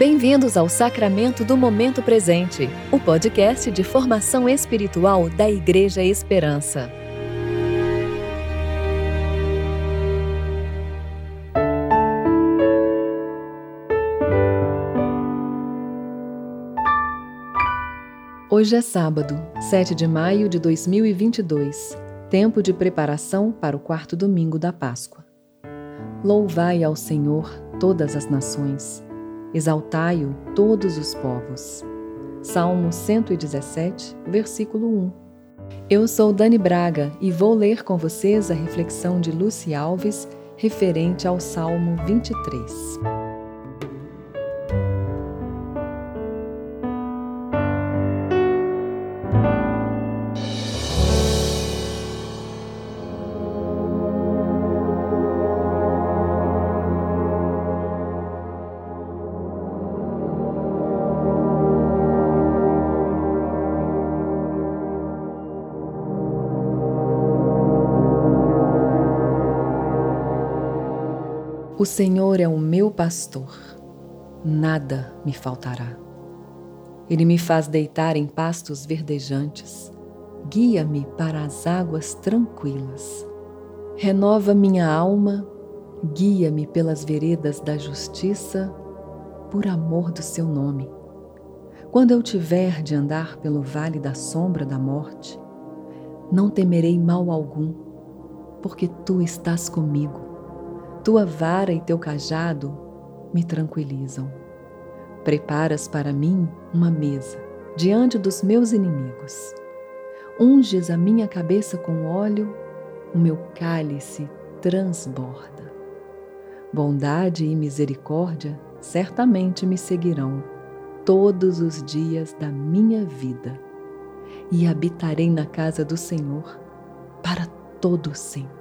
Bem-vindos ao Sacramento do Momento Presente, o podcast de formação espiritual da Igreja Esperança. Hoje é sábado, 7 de maio de 2022, tempo de preparação para o quarto domingo da Páscoa. Louvai ao Senhor todas as nações Exaltai-o todos os povos. Salmo 117, versículo 1. Eu sou Dani Braga e vou ler com vocês a reflexão de Lucy Alves referente ao Salmo 23. O Senhor é o meu pastor, nada me faltará. Ele me faz deitar em pastos verdejantes, guia-me para as águas tranquilas. Renova minha alma, guia-me pelas veredas da justiça, por amor do seu nome. Quando eu tiver de andar pelo vale da sombra da morte, não temerei mal algum, porque tu estás comigo tua vara e teu cajado me tranquilizam. Preparas para mim uma mesa diante dos meus inimigos. Unges a minha cabeça com óleo, o meu cálice transborda. Bondade e misericórdia certamente me seguirão todos os dias da minha vida, e habitarei na casa do Senhor para todo sempre.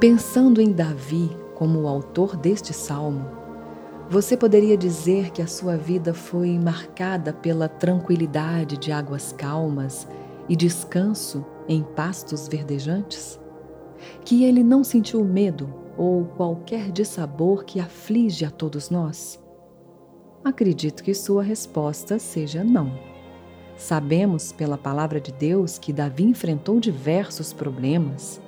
Pensando em Davi como o autor deste salmo, você poderia dizer que a sua vida foi marcada pela tranquilidade de águas calmas e descanso em pastos verdejantes? Que ele não sentiu medo ou qualquer dissabor que aflige a todos nós? Acredito que sua resposta seja não. Sabemos pela palavra de Deus que Davi enfrentou diversos problemas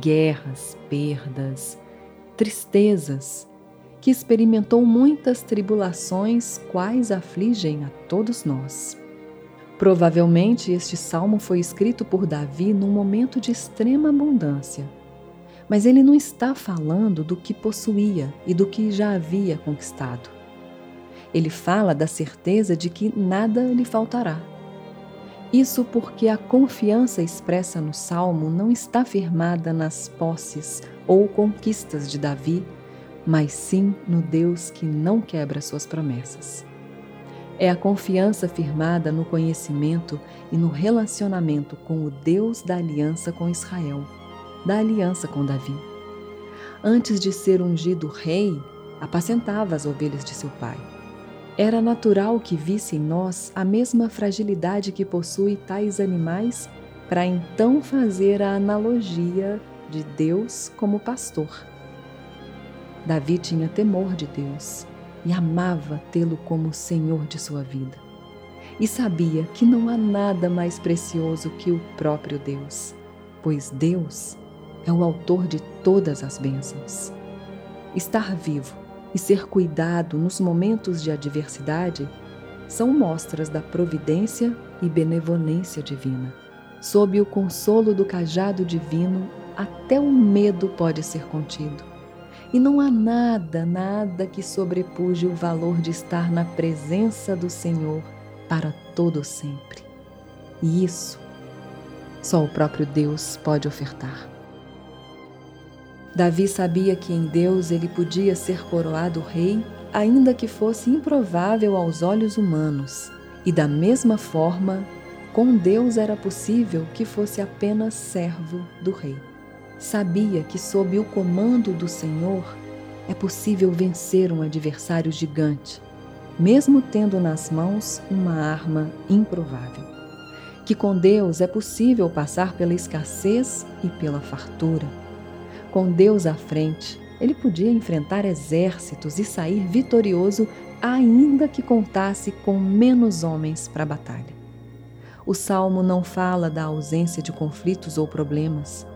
guerras, perdas, tristezas, que experimentou muitas tribulações, quais afligem a todos nós. Provavelmente este salmo foi escrito por Davi num momento de extrema abundância, mas ele não está falando do que possuía e do que já havia conquistado. Ele fala da certeza de que nada lhe faltará isso porque a confiança expressa no salmo não está firmada nas posses ou conquistas de Davi, mas sim no Deus que não quebra suas promessas. É a confiança firmada no conhecimento e no relacionamento com o Deus da aliança com Israel, da aliança com Davi. Antes de ser ungido rei, apacentava as ovelhas de seu pai era natural que visse em nós a mesma fragilidade que possui tais animais para então fazer a analogia de Deus como pastor. Davi tinha temor de Deus e amava tê-lo como Senhor de sua vida. E sabia que não há nada mais precioso que o próprio Deus, pois Deus é o autor de todas as bênçãos. Estar vivo e ser cuidado nos momentos de adversidade são mostras da providência e benevolência divina. Sob o consolo do cajado divino, até o medo pode ser contido. E não há nada, nada que sobrepuje o valor de estar na presença do Senhor para todo sempre. E isso só o próprio Deus pode ofertar. Davi sabia que em Deus ele podia ser coroado rei, ainda que fosse improvável aos olhos humanos, e da mesma forma, com Deus era possível que fosse apenas servo do rei. Sabia que, sob o comando do Senhor, é possível vencer um adversário gigante, mesmo tendo nas mãos uma arma improvável. Que com Deus é possível passar pela escassez e pela fartura Com Deus à frente, ele podia enfrentar exércitos e sair vitorioso, ainda que contasse com menos homens para a batalha. O salmo não fala da ausência de conflitos ou problemas,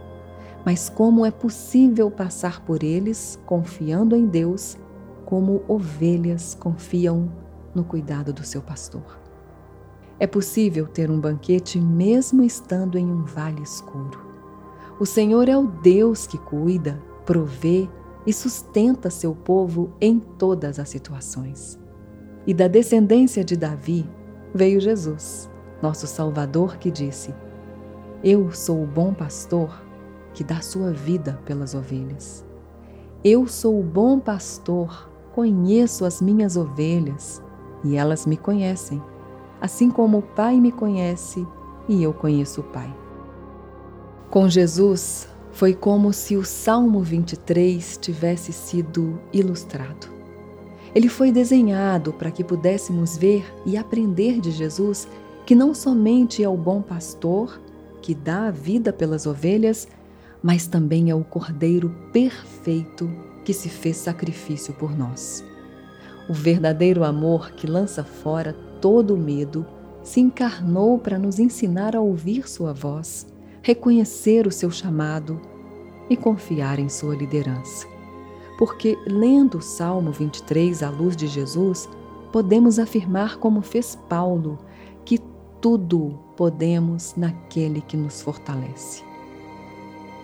mas como é possível passar por eles confiando em Deus, como ovelhas confiam no cuidado do seu pastor. É possível ter um banquete mesmo estando em um vale escuro. O Senhor é o Deus que cuida, provê e sustenta seu povo em todas as situações. E da descendência de Davi veio Jesus, nosso Salvador, que disse: Eu sou o bom pastor que dá sua vida pelas ovelhas. Eu sou o bom pastor, conheço as minhas ovelhas e elas me conhecem, assim como o Pai me conhece e eu conheço o Pai. Com Jesus, foi como se o Salmo 23 tivesse sido ilustrado. Ele foi desenhado para que pudéssemos ver e aprender de Jesus que não somente é o bom pastor que dá a vida pelas ovelhas, mas também é o Cordeiro perfeito que se fez sacrifício por nós. O verdadeiro amor que lança fora todo o medo se encarnou para nos ensinar a ouvir Sua voz reconhecer o seu chamado e confiar em sua liderança. Porque, lendo o Salmo 23 à luz de Jesus, podemos afirmar, como fez Paulo, que tudo podemos naquele que nos fortalece.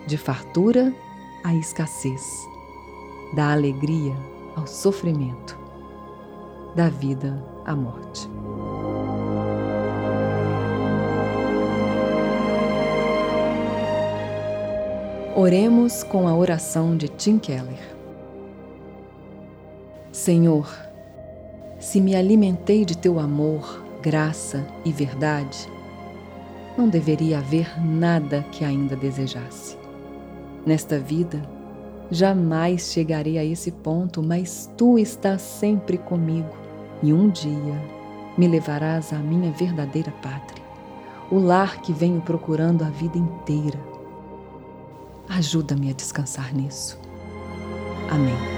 De fartura à escassez, da alegria ao sofrimento, da vida à morte. Oremos com a oração de Tim Keller. Senhor, se me alimentei de teu amor, graça e verdade, não deveria haver nada que ainda desejasse. Nesta vida, jamais chegarei a esse ponto, mas tu estás sempre comigo e um dia me levarás à minha verdadeira pátria, o lar que venho procurando a vida inteira Ajuda-me a descansar nisso. Amém.